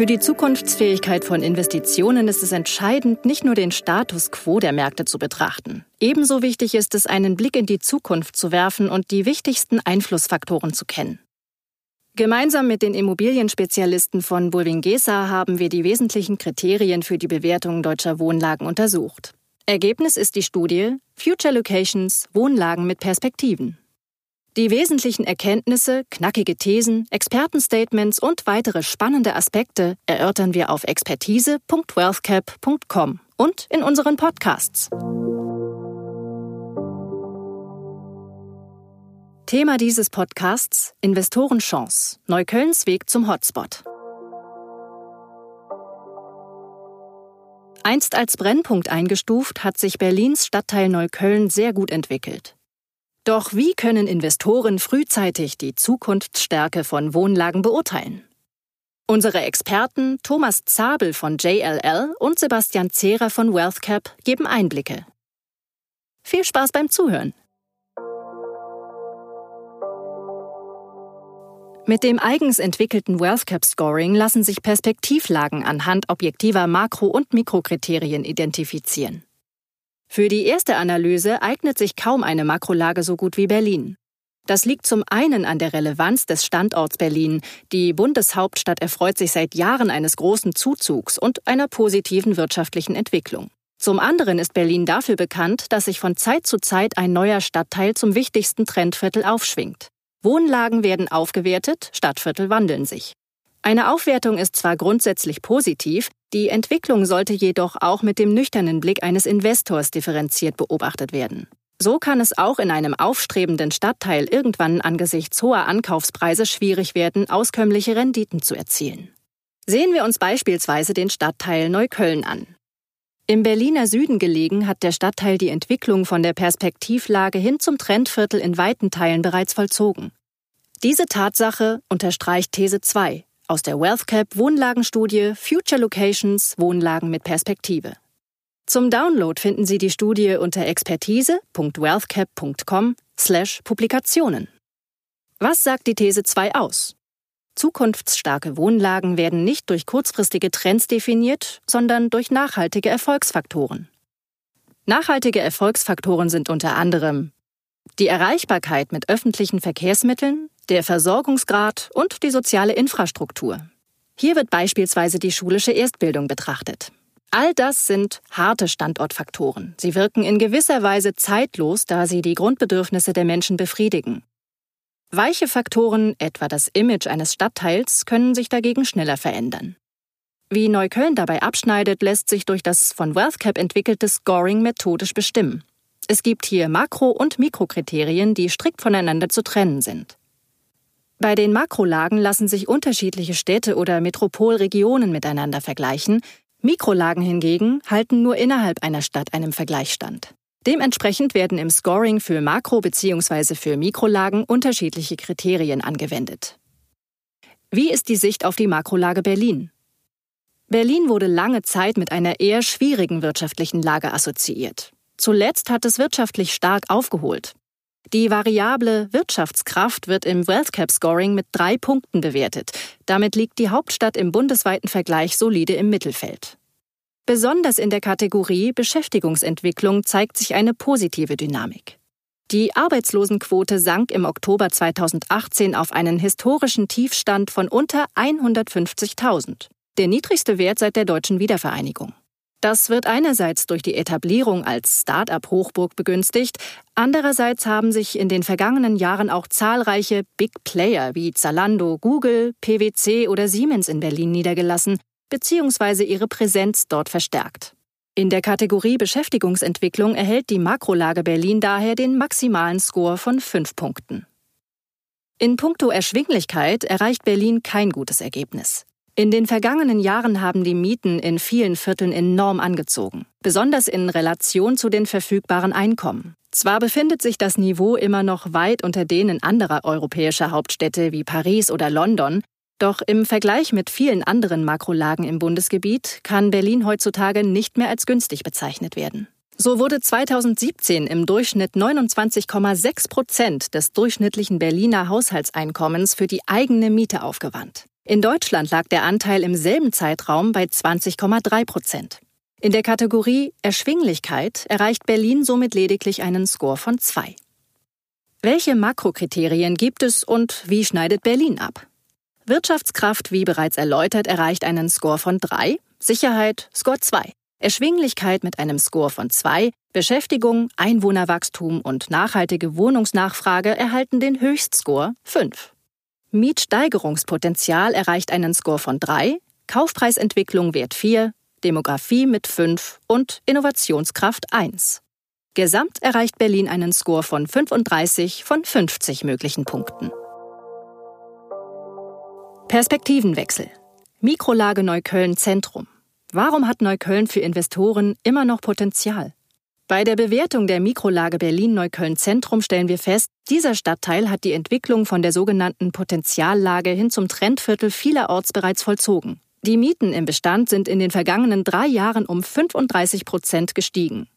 Für die Zukunftsfähigkeit von Investitionen ist es entscheidend, nicht nur den Status quo der Märkte zu betrachten. Ebenso wichtig ist es, einen Blick in die Zukunft zu werfen und die wichtigsten Einflussfaktoren zu kennen. Gemeinsam mit den Immobilienspezialisten von Bulwingesa haben wir die wesentlichen Kriterien für die Bewertung deutscher Wohnlagen untersucht. Ergebnis ist die Studie Future Locations Wohnlagen mit Perspektiven. Die wesentlichen Erkenntnisse, knackige Thesen, Expertenstatements und weitere spannende Aspekte erörtern wir auf expertise.wealthcap.com und in unseren Podcasts. Thema dieses Podcasts Investorenchance, Neuköllns Weg zum Hotspot. Einst als Brennpunkt eingestuft, hat sich Berlins Stadtteil Neukölln sehr gut entwickelt. Doch wie können Investoren frühzeitig die Zukunftsstärke von Wohnlagen beurteilen? Unsere Experten Thomas Zabel von JLL und Sebastian Zehrer von WealthCap geben Einblicke. Viel Spaß beim Zuhören! Mit dem eigens entwickelten WealthCap Scoring lassen sich Perspektivlagen anhand objektiver Makro- und Mikrokriterien identifizieren. Für die erste Analyse eignet sich kaum eine Makrolage so gut wie Berlin. Das liegt zum einen an der Relevanz des Standorts Berlin. Die Bundeshauptstadt erfreut sich seit Jahren eines großen Zuzugs und einer positiven wirtschaftlichen Entwicklung. Zum anderen ist Berlin dafür bekannt, dass sich von Zeit zu Zeit ein neuer Stadtteil zum wichtigsten Trendviertel aufschwingt. Wohnlagen werden aufgewertet, Stadtviertel wandeln sich. Eine Aufwertung ist zwar grundsätzlich positiv, die Entwicklung sollte jedoch auch mit dem nüchternen Blick eines Investors differenziert beobachtet werden. So kann es auch in einem aufstrebenden Stadtteil irgendwann angesichts hoher Ankaufspreise schwierig werden, auskömmliche Renditen zu erzielen. Sehen wir uns beispielsweise den Stadtteil Neukölln an. Im Berliner Süden gelegen hat der Stadtteil die Entwicklung von der Perspektivlage hin zum Trendviertel in weiten Teilen bereits vollzogen. Diese Tatsache unterstreicht These 2, aus der WealthCap Wohnlagenstudie Future Locations Wohnlagen mit Perspektive. Zum Download finden Sie die Studie unter expertise.wealthcap.com/publikationen. Was sagt die These 2 aus? Zukunftsstarke Wohnlagen werden nicht durch kurzfristige Trends definiert, sondern durch nachhaltige Erfolgsfaktoren. Nachhaltige Erfolgsfaktoren sind unter anderem die Erreichbarkeit mit öffentlichen Verkehrsmitteln, der Versorgungsgrad und die soziale Infrastruktur. Hier wird beispielsweise die schulische Erstbildung betrachtet. All das sind harte Standortfaktoren. Sie wirken in gewisser Weise zeitlos, da sie die Grundbedürfnisse der Menschen befriedigen. Weiche Faktoren, etwa das Image eines Stadtteils, können sich dagegen schneller verändern. Wie Neukölln dabei abschneidet, lässt sich durch das von WealthCap entwickelte Scoring methodisch bestimmen. Es gibt hier Makro- und Mikrokriterien, die strikt voneinander zu trennen sind. Bei den Makrolagen lassen sich unterschiedliche Städte oder Metropolregionen miteinander vergleichen, Mikrolagen hingegen halten nur innerhalb einer Stadt einem Vergleich stand. Dementsprechend werden im Scoring für Makro- bzw. für Mikrolagen unterschiedliche Kriterien angewendet. Wie ist die Sicht auf die Makrolage Berlin? Berlin wurde lange Zeit mit einer eher schwierigen wirtschaftlichen Lage assoziiert. Zuletzt hat es wirtschaftlich stark aufgeholt. Die Variable Wirtschaftskraft wird im WealthCap Scoring mit drei Punkten bewertet. Damit liegt die Hauptstadt im bundesweiten Vergleich solide im Mittelfeld. Besonders in der Kategorie Beschäftigungsentwicklung zeigt sich eine positive Dynamik. Die Arbeitslosenquote sank im Oktober 2018 auf einen historischen Tiefstand von unter 150.000, der niedrigste Wert seit der deutschen Wiedervereinigung. Das wird einerseits durch die Etablierung als Start-up-Hochburg begünstigt, andererseits haben sich in den vergangenen Jahren auch zahlreiche Big Player wie Zalando, Google, PwC oder Siemens in Berlin niedergelassen bzw. ihre Präsenz dort verstärkt. In der Kategorie Beschäftigungsentwicklung erhält die Makrolage Berlin daher den maximalen Score von fünf Punkten. In puncto Erschwinglichkeit erreicht Berlin kein gutes Ergebnis. In den vergangenen Jahren haben die Mieten in vielen Vierteln enorm angezogen, besonders in Relation zu den verfügbaren Einkommen. Zwar befindet sich das Niveau immer noch weit unter denen anderer europäischer Hauptstädte wie Paris oder London, doch im Vergleich mit vielen anderen Makrolagen im Bundesgebiet kann Berlin heutzutage nicht mehr als günstig bezeichnet werden. So wurde 2017 im Durchschnitt 29,6 Prozent des durchschnittlichen Berliner Haushaltseinkommens für die eigene Miete aufgewandt. In Deutschland lag der Anteil im selben Zeitraum bei 20,3 Prozent. In der Kategorie Erschwinglichkeit erreicht Berlin somit lediglich einen Score von 2. Welche Makrokriterien gibt es und wie schneidet Berlin ab? Wirtschaftskraft, wie bereits erläutert, erreicht einen Score von 3, Sicherheit Score 2, Erschwinglichkeit mit einem Score von 2, Beschäftigung, Einwohnerwachstum und nachhaltige Wohnungsnachfrage erhalten den Höchstscore 5. Mietsteigerungspotenzial erreicht einen Score von 3, Kaufpreisentwicklung Wert 4, Demografie mit 5 und Innovationskraft 1. Gesamt erreicht Berlin einen Score von 35 von 50 möglichen Punkten. Perspektivenwechsel. Mikrolage Neukölln Zentrum. Warum hat Neukölln für Investoren immer noch Potenzial? Bei der Bewertung der Mikrolage Berlin-Neukölln Zentrum stellen wir fest, dieser Stadtteil hat die Entwicklung von der sogenannten Potenziallage hin zum Trendviertel vielerorts bereits vollzogen. Die Mieten im Bestand sind in den vergangenen drei Jahren um 35 Prozent gestiegen.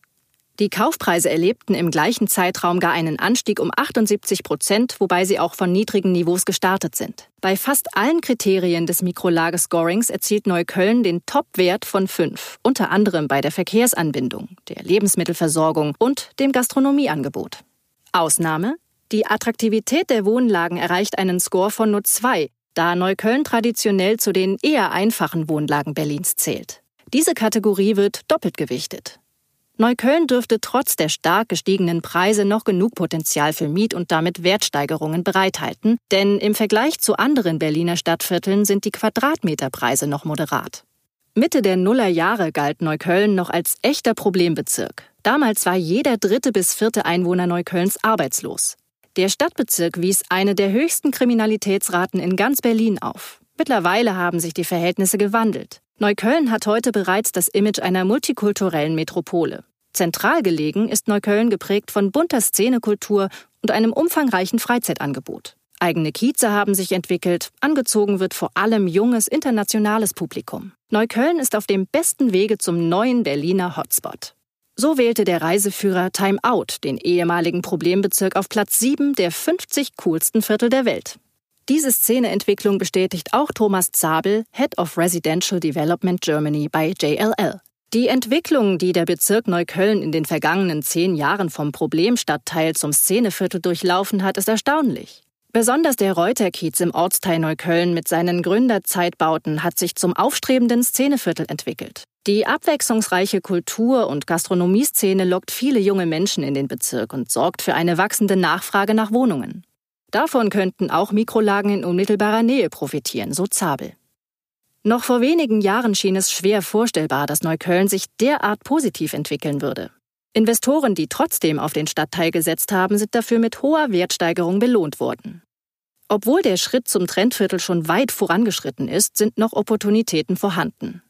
Die Kaufpreise erlebten im gleichen Zeitraum gar einen Anstieg um 78 Prozent, wobei sie auch von niedrigen Niveaus gestartet sind. Bei fast allen Kriterien des Mikrolagescorings erzielt Neukölln den Top-Wert von 5, unter anderem bei der Verkehrsanbindung, der Lebensmittelversorgung und dem Gastronomieangebot. Ausnahme? Die Attraktivität der Wohnlagen erreicht einen Score von nur 2, da Neukölln traditionell zu den eher einfachen Wohnlagen Berlins zählt. Diese Kategorie wird doppelt gewichtet. Neukölln dürfte trotz der stark gestiegenen Preise noch genug Potenzial für Miet- und damit Wertsteigerungen bereithalten, denn im Vergleich zu anderen Berliner Stadtvierteln sind die Quadratmeterpreise noch moderat. Mitte der Nullerjahre galt Neukölln noch als echter Problembezirk. Damals war jeder dritte bis vierte Einwohner Neuköllns arbeitslos. Der Stadtbezirk wies eine der höchsten Kriminalitätsraten in ganz Berlin auf. Mittlerweile haben sich die Verhältnisse gewandelt. Neukölln hat heute bereits das Image einer multikulturellen Metropole. Zentral gelegen ist Neukölln geprägt von bunter Szenekultur und einem umfangreichen Freizeitangebot. Eigene Kieze haben sich entwickelt, angezogen wird vor allem junges internationales Publikum. Neukölln ist auf dem besten Wege zum neuen Berliner Hotspot. So wählte der Reiseführer Time Out den ehemaligen Problembezirk auf Platz 7 der 50 coolsten Viertel der Welt. Diese Szeneentwicklung bestätigt auch Thomas Zabel, Head of Residential Development Germany bei JLL. Die Entwicklung, die der Bezirk Neukölln in den vergangenen zehn Jahren vom Problemstadtteil zum Szeneviertel durchlaufen hat, ist erstaunlich. Besonders der Reuterkiez im Ortsteil Neukölln mit seinen Gründerzeitbauten hat sich zum aufstrebenden Szeneviertel entwickelt. Die abwechslungsreiche Kultur- und Gastronomieszene lockt viele junge Menschen in den Bezirk und sorgt für eine wachsende Nachfrage nach Wohnungen. Davon könnten auch Mikrolagen in unmittelbarer Nähe profitieren, so Zabel. Noch vor wenigen Jahren schien es schwer vorstellbar, dass Neukölln sich derart positiv entwickeln würde. Investoren, die trotzdem auf den Stadtteil gesetzt haben, sind dafür mit hoher Wertsteigerung belohnt worden. Obwohl der Schritt zum Trendviertel schon weit vorangeschritten ist, sind noch Opportunitäten vorhanden.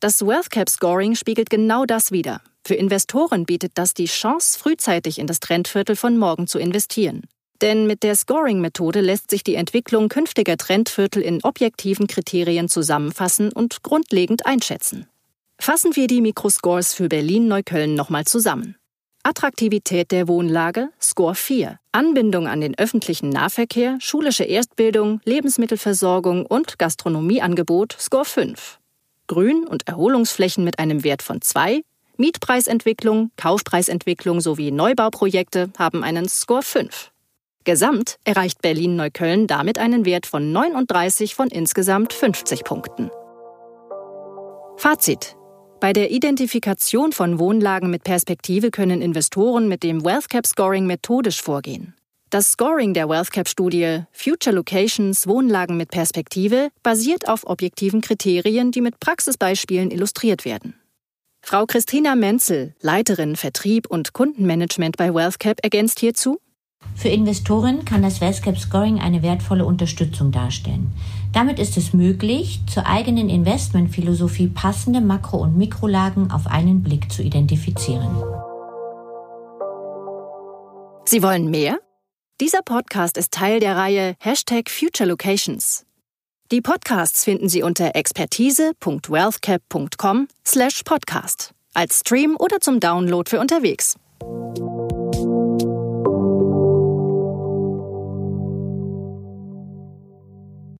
Das WealthCap Scoring spiegelt genau das wider. Für Investoren bietet das die Chance, frühzeitig in das Trendviertel von morgen zu investieren. Denn mit der Scoring-Methode lässt sich die Entwicklung künftiger Trendviertel in objektiven Kriterien zusammenfassen und grundlegend einschätzen. Fassen wir die Mikroscores für Berlin-Neukölln nochmal zusammen. Attraktivität der Wohnlage, Score 4. Anbindung an den öffentlichen Nahverkehr, schulische Erstbildung, Lebensmittelversorgung und Gastronomieangebot, Score 5. Grün- und Erholungsflächen mit einem Wert von 2. Mietpreisentwicklung, Kaufpreisentwicklung sowie Neubauprojekte haben einen Score 5. Gesamt erreicht Berlin-Neukölln damit einen Wert von 39 von insgesamt 50 Punkten. Fazit. Bei der Identifikation von Wohnlagen mit Perspektive können Investoren mit dem WealthCap Scoring methodisch vorgehen. Das Scoring der WealthCap-Studie Future Locations Wohnlagen mit Perspektive basiert auf objektiven Kriterien, die mit Praxisbeispielen illustriert werden. Frau Christina Menzel, Leiterin Vertrieb und Kundenmanagement bei WealthCap, ergänzt hierzu, für Investoren kann das WellScape Scoring eine wertvolle Unterstützung darstellen. Damit ist es möglich, zur eigenen Investmentphilosophie passende Makro- und Mikrolagen auf einen Blick zu identifizieren. Sie wollen mehr? Dieser Podcast ist Teil der Reihe Hashtag Future Locations. Die Podcasts finden Sie unter expertise.wealthcap.com slash podcast als Stream oder zum Download für unterwegs.